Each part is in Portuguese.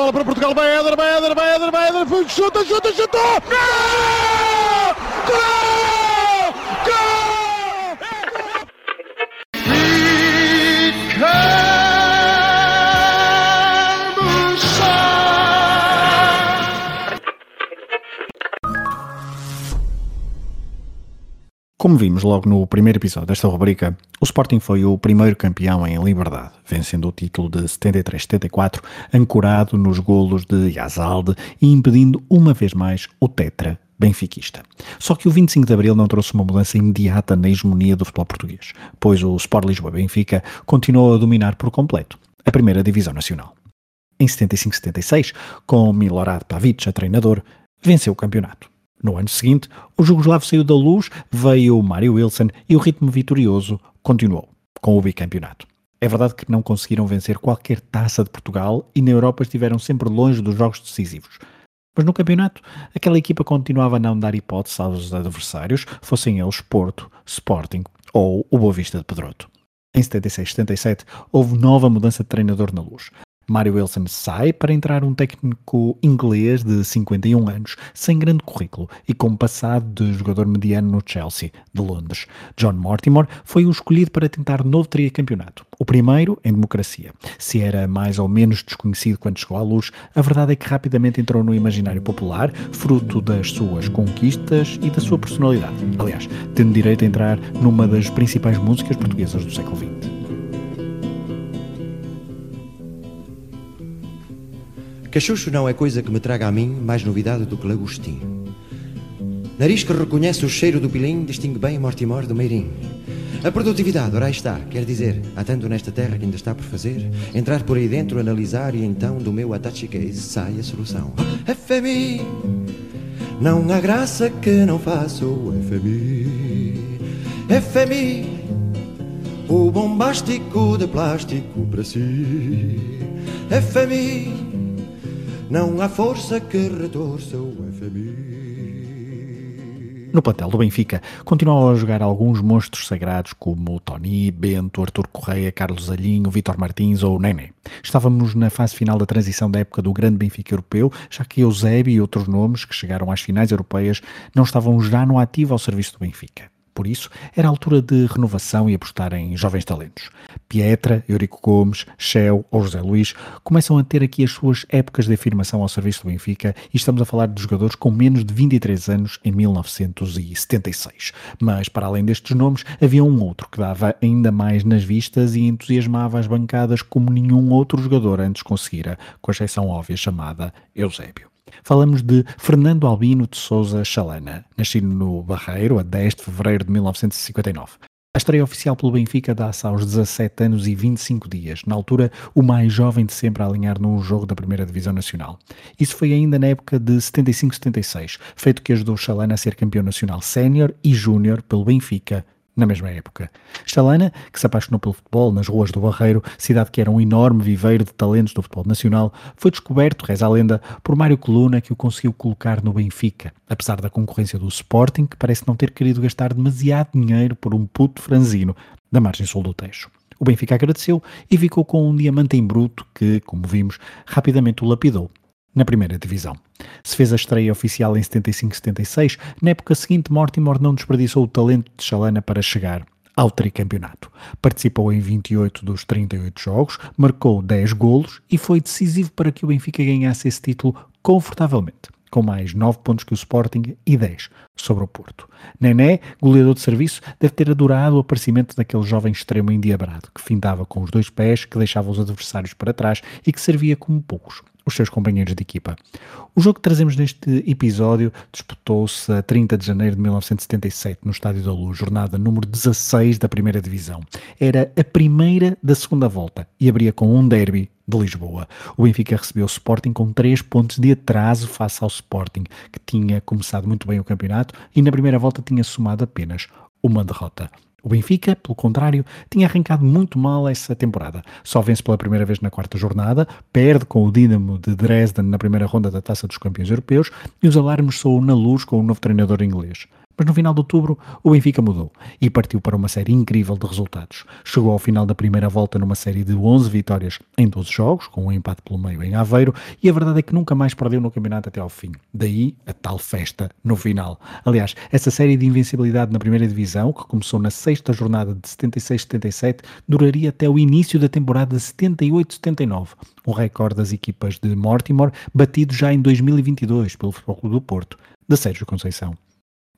bola para Portugal, vai Éder, vai Éder, vai Éder, vai Éder, chuta, chuta, chuta! Gol! Gol! Como vimos logo no primeiro episódio desta rubrica, o Sporting foi o primeiro campeão em liberdade, vencendo o título de 73-74, ancorado nos golos de Yazalde e impedindo uma vez mais o tetra benfiquista. Só que o 25 de Abril não trouxe uma mudança imediata na hegemonia do futebol português, pois o Sport Lisboa Benfica continuou a dominar por completo a primeira divisão nacional. Em 75-76, com Milorad Pavic a treinador, venceu o campeonato. No ano seguinte, o Jugoslavo saiu da luz, veio o Mário Wilson e o ritmo vitorioso continuou, com o bicampeonato. É verdade que não conseguiram vencer qualquer taça de Portugal e na Europa estiveram sempre longe dos jogos decisivos. Mas no campeonato, aquela equipa continuava a não dar hipótese aos adversários, fossem eles Porto, Sporting ou o Boa Vista de Pedroto. Em 76-77 houve nova mudança de treinador na luz. Mário Wilson sai para entrar um técnico inglês de 51 anos, sem grande currículo e com passado de jogador mediano no Chelsea, de Londres. John Mortimer foi o escolhido para tentar novo tricampeonato, o primeiro em democracia. Se era mais ou menos desconhecido quando chegou à luz, a verdade é que rapidamente entrou no imaginário popular, fruto das suas conquistas e da sua personalidade. Aliás, tendo direito a entrar numa das principais músicas portuguesas do século XX. Cachucho não é coisa que me traga a mim mais novidade do que lagostim. Nariz que reconhece o cheiro do pilim distingue bem Mortimor do Meirim. A produtividade, ora aí está, quer dizer, há tanto nesta terra que ainda está por fazer, entrar por aí dentro, analisar e então do meu attache case sai a solução. FMI, não há graça que não faça o FMI. FMI, o bombástico de plástico para si. FMI, não há força que retorça o FMI. No plantel do Benfica, continuam a jogar alguns monstros sagrados como Tony, Bento, Artur Correia, Carlos Alhinho, Vitor Martins ou Nené. Estávamos na fase final da transição da época do grande Benfica europeu, já que Eusébio e outros nomes que chegaram às finais europeias não estavam já no ativo ao serviço do Benfica. Por isso, era a altura de renovação e apostar em jovens talentos. Pietra, Eurico Gomes, Shell ou José Luís começam a ter aqui as suas épocas de afirmação ao serviço do Benfica e estamos a falar de jogadores com menos de 23 anos em 1976. Mas, para além destes nomes, havia um outro que dava ainda mais nas vistas e entusiasmava as bancadas como nenhum outro jogador antes conseguira, com a exceção óbvia chamada Eusébio. Falamos de Fernando Albino de Souza Chalana, nascido no Barreiro a 10 de fevereiro de 1959. A estreia oficial pelo Benfica dá-se aos 17 anos e 25 dias, na altura o mais jovem de sempre a alinhar num jogo da Primeira Divisão Nacional. Isso foi ainda na época de 75-76, feito que ajudou Chalana a ser campeão nacional sénior e júnior pelo Benfica na mesma época. Estalana, que se apaixonou pelo futebol nas ruas do Barreiro, cidade que era um enorme viveiro de talentos do futebol nacional, foi descoberto, reza a lenda, por Mário Coluna, que o conseguiu colocar no Benfica, apesar da concorrência do Sporting, que parece não ter querido gastar demasiado dinheiro por um puto franzino da margem sul do Tejo. O Benfica agradeceu e ficou com um diamante em bruto que, como vimos, rapidamente o lapidou na primeira divisão. Se fez a estreia oficial em 75-76, na época seguinte Mortimer não desperdiçou o talento de Chalana para chegar ao tricampeonato. Participou em 28 dos 38 jogos, marcou 10 golos e foi decisivo para que o Benfica ganhasse esse título confortavelmente com mais 9 pontos que o Sporting e 10 sobre o Porto. Nené, goleador de serviço, deve ter adorado o aparecimento daquele jovem extremo endiabrado, que findava com os dois pés, que deixava os adversários para trás e que servia como poucos. Os seus companheiros de equipa. O jogo que trazemos neste episódio disputou-se a 30 de janeiro de 1977 no Estádio da Luz, jornada número 16 da Primeira Divisão. Era a primeira da segunda volta e abria com um derby de Lisboa. O Benfica recebeu o Sporting com 3 pontos de atraso face ao Sporting, que tinha começado muito bem o campeonato e na primeira volta tinha somado apenas uma derrota. O Benfica, pelo contrário, tinha arrancado muito mal essa temporada. Só vence pela primeira vez na quarta jornada, perde com o Dinamo de Dresden na primeira ronda da Taça dos Campeões Europeus e os alarmes soam na luz com o novo treinador inglês. Mas no final de outubro, o Benfica mudou e partiu para uma série incrível de resultados. Chegou ao final da primeira volta numa série de 11 vitórias em 12 jogos, com um empate pelo meio em Aveiro, e a verdade é que nunca mais perdeu no campeonato até ao fim. Daí a tal festa no final. Aliás, essa série de invencibilidade na primeira divisão, que começou na sexta jornada de 76-77, duraria até o início da temporada 78-79, um recorde das equipas de Mortimer, batido já em 2022 pelo Futebol Clube do Porto, de Sérgio Conceição.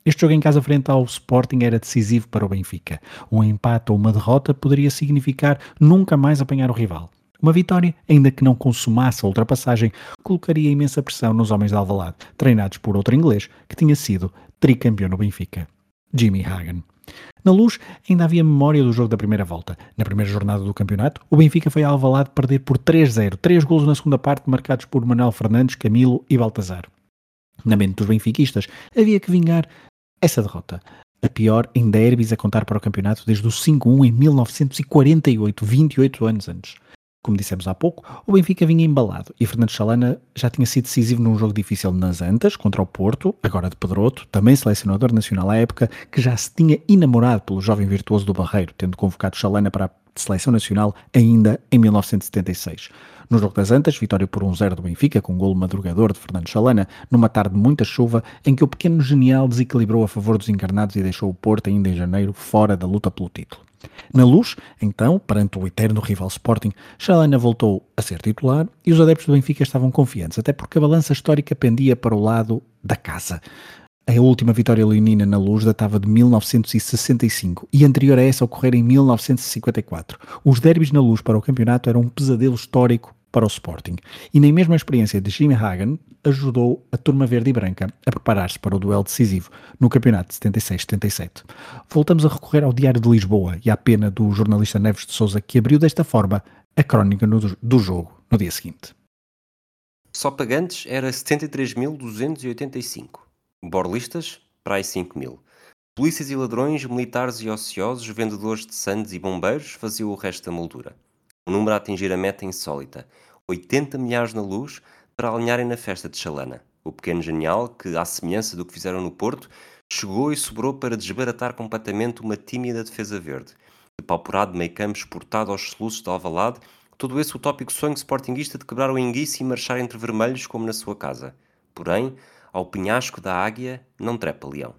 Este jogo em casa frente ao Sporting era decisivo para o Benfica. Um empate ou uma derrota poderia significar nunca mais apanhar o rival. Uma vitória, ainda que não consumasse a ultrapassagem, colocaria imensa pressão nos homens de Alvalade, treinados por outro inglês que tinha sido tricampeão no Benfica, Jimmy Hagan. Na luz, ainda havia memória do jogo da primeira volta. Na primeira jornada do campeonato, o Benfica foi a Alvalade perder por 3-0, três golos na segunda parte marcados por Manuel Fernandes, Camilo e Baltazar. Na mente dos benfiquistas, havia que vingar essa derrota, a pior em derbys a contar para o campeonato desde o 5-1 em 1948, 28 anos antes. Como dissemos há pouco, o Benfica vinha embalado e Fernando Chalana já tinha sido decisivo num jogo difícil nas Antas, contra o Porto, agora de Pedroto, também selecionador nacional à época, que já se tinha enamorado pelo jovem virtuoso do Barreiro, tendo convocado Chalana para a seleção nacional ainda em 1976. No jogo das Antas, vitória por 1-0 do Benfica, com um golo madrugador de Fernando Chalana, numa tarde de muita chuva, em que o pequeno genial desequilibrou a favor dos encarnados e deixou o Porto, ainda em janeiro, fora da luta pelo título. Na luz, então, perante o eterno rival Sporting, Chalana voltou a ser titular e os adeptos do Benfica estavam confiantes, até porque a balança histórica pendia para o lado da casa. A última vitória leonina na luz datava de 1965 e anterior a essa ocorrer em 1954. Os derbys na luz para o campeonato eram um pesadelo histórico para o Sporting. E nem mesmo a experiência de Jimmy Hagan ajudou a turma verde e branca a preparar-se para o duelo decisivo no campeonato de 76-77. Voltamos a recorrer ao Diário de Lisboa e à pena do jornalista Neves de Souza que abriu desta forma a crónica no, do jogo no dia seguinte. Só pagantes era 73.285. Borlistas, para aí 5 mil. Polícias e ladrões, militares e ociosos, vendedores de sandes e bombeiros faziam o resto da moldura o número a atingir a meta insólita, 80 milhares na luz, para alinharem na festa de Chalana. O pequeno genial, que, à semelhança do que fizeram no Porto, chegou e sobrou para desbaratar completamente uma tímida defesa verde. De pauperado meio campo exportado aos soluços de Alvalade, todo esse utópico sonho sportinguista de quebrar o enguice e marchar entre vermelhos como na sua casa. Porém, ao penhasco da águia não trepa leão.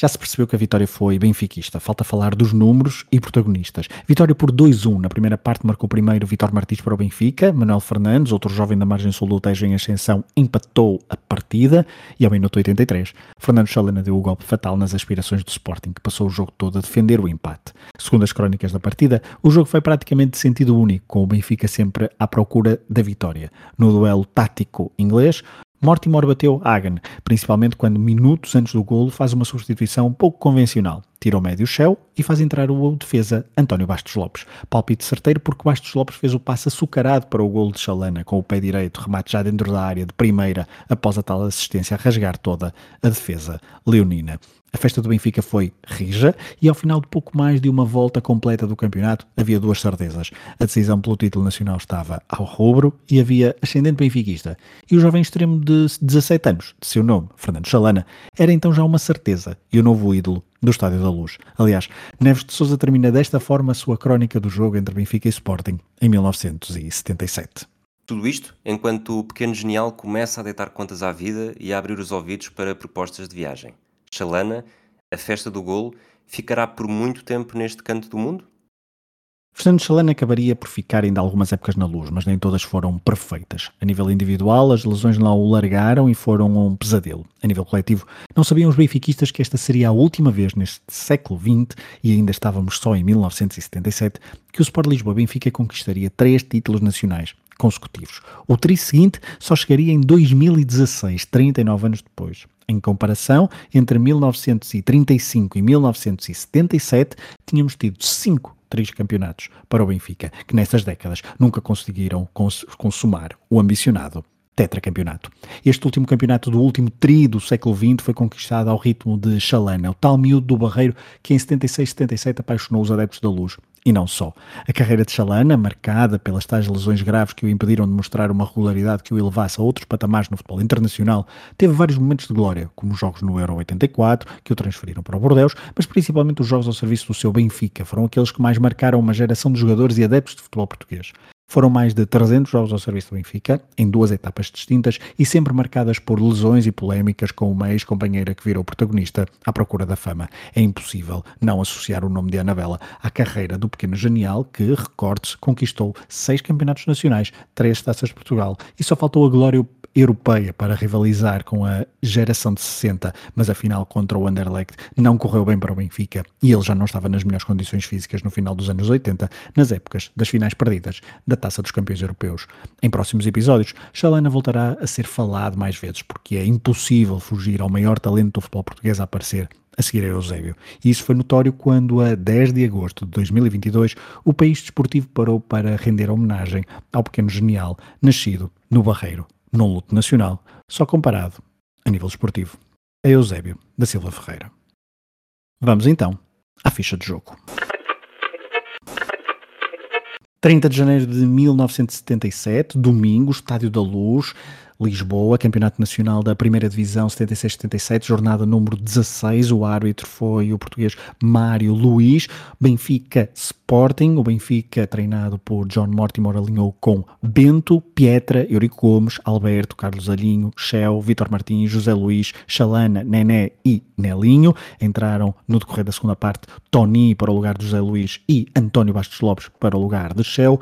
Já se percebeu que a vitória foi benfiquista. Falta falar dos números e protagonistas. Vitória por 2-1. Na primeira parte marcou primeiro Vitor Martins para o Benfica. Manuel Fernandes, outro jovem da margem sul do Tejo em ascensão, empatou a partida. E ao minuto 83, Fernando Chalena deu o golpe fatal nas aspirações do Sporting, que passou o jogo todo a defender o empate. Segundo as crónicas da partida, o jogo foi praticamente de sentido único, com o Benfica sempre à procura da vitória. No duelo tático inglês, Mortimer bateu Hagen, principalmente quando minutos antes do golo faz uma substituição pouco convencional. Tira o médio Shell e faz entrar o defesa António Bastos Lopes. Palpite certeiro porque Bastos Lopes fez o passe açucarado para o golo de Chalana com o pé direito, remate já dentro da área de primeira após a tal assistência a rasgar toda a defesa leonina. A festa do Benfica foi rija e ao final de pouco mais de uma volta completa do campeonato havia duas certezas. A decisão pelo título nacional estava ao rubro e havia ascendente benfiquista. E o jovem extremo de 17 anos, de seu nome, Fernando Chalana, era então já uma certeza e o novo ídolo do Estádio da Luz. Aliás, Neves de Souza termina desta forma a sua crónica do jogo entre Benfica e Sporting em 1977. Tudo isto enquanto o pequeno genial começa a deitar contas à vida e a abrir os ouvidos para propostas de viagem. Chalana, a festa do golo, ficará por muito tempo neste canto do mundo? Fernando Chalana acabaria por ficar ainda algumas épocas na luz, mas nem todas foram perfeitas. A nível individual, as lesões não o largaram e foram um pesadelo. A nível coletivo, não sabiam os benfiquistas que esta seria a última vez neste século XX, e ainda estávamos só em 1977, que o Sport Lisboa Benfica conquistaria três títulos nacionais, consecutivos. O tri seguinte só chegaria em 2016, 39 anos depois. Em comparação, entre 1935 e 1977, tínhamos tido cinco campeonatos para o Benfica, que nessas décadas nunca conseguiram cons consumar o ambicionado tetracampeonato. Este último campeonato do último tri do século XX foi conquistado ao ritmo de Chalana, o tal miúdo do Barreiro que em 76-77 apaixonou os adeptos da luz. E não só. A carreira de Chalana, marcada pelas tais lesões graves que o impediram de mostrar uma regularidade que o elevasse a outros patamares no futebol internacional, teve vários momentos de glória, como os jogos no Euro 84, que o transferiram para o Bordeus, mas principalmente os jogos ao serviço do seu Benfica, foram aqueles que mais marcaram uma geração de jogadores e adeptos de futebol português. Foram mais de 300 jogos ao serviço do Benfica, em duas etapas distintas e sempre marcadas por lesões e polémicas com uma ex-companheira que virou protagonista à procura da fama. É impossível não associar o nome de Anabela à carreira do pequeno genial que, recorde-se, conquistou seis campeonatos nacionais, três taças de Portugal e só faltou a glória europeia para rivalizar com a geração de 60, mas afinal contra o Anderlecht não correu bem para o Benfica e ele já não estava nas melhores condições físicas no final dos anos 80, nas épocas das finais perdidas da Taça dos Campeões Europeus. Em próximos episódios, Chalana voltará a ser falado mais vezes, porque é impossível fugir ao maior talento do futebol português a aparecer a seguir a Eusébio. E isso foi notório quando, a 10 de agosto de 2022, o país desportivo parou para render homenagem ao pequeno genial nascido no Barreiro, num luto nacional, só comparado a nível esportivo. A Eusébio da Silva Ferreira. Vamos então à ficha de jogo. 30 de janeiro de 1977, domingo, Estádio da Luz, Lisboa, Campeonato Nacional da Primeira Divisão 76-77, jornada número 16. O árbitro foi o português Mário Luiz. Benfica Sporting. O Benfica, treinado por John Mortimer, alinhou com Bento, Pietra, Eurico Gomes, Alberto, Carlos Alinho, Shell, Vitor Martins, José Luís, Chalana, Nené e Nelinho. Entraram no decorrer da segunda parte Tony para o lugar de José Luís e António Bastos Lopes para o lugar de Shell.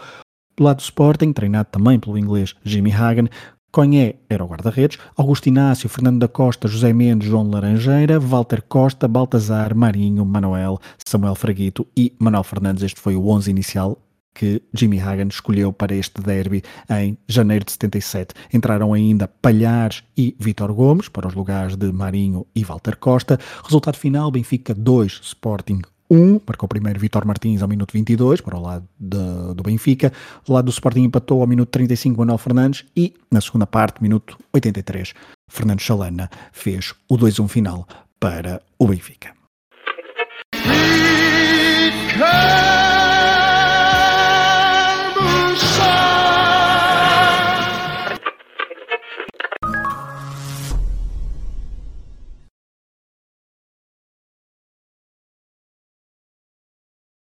Do lado do Sporting, treinado também pelo inglês Jimmy Hagan, Conhé era o guarda-redes, Augusto Inácio, Fernando da Costa, José Mendes, João Laranjeira, Walter Costa, Baltazar, Marinho, Manuel, Samuel Fraguito e Manuel Fernandes. Este foi o 11 inicial que Jimmy Hagan escolheu para este derby em janeiro de 77. Entraram ainda Palhares e Vítor Gomes para os lugares de Marinho e Walter Costa. Resultado final: Benfica 2, Sporting 1, marcou o primeiro Vitor Martins ao minuto 22, para o lado de, do Benfica. Do lado do Sporting empatou ao minuto 35 Manuel Fernandes e, na segunda parte, minuto 83, Fernando Chalana fez o 2-1 final para o Benfica. Benfica!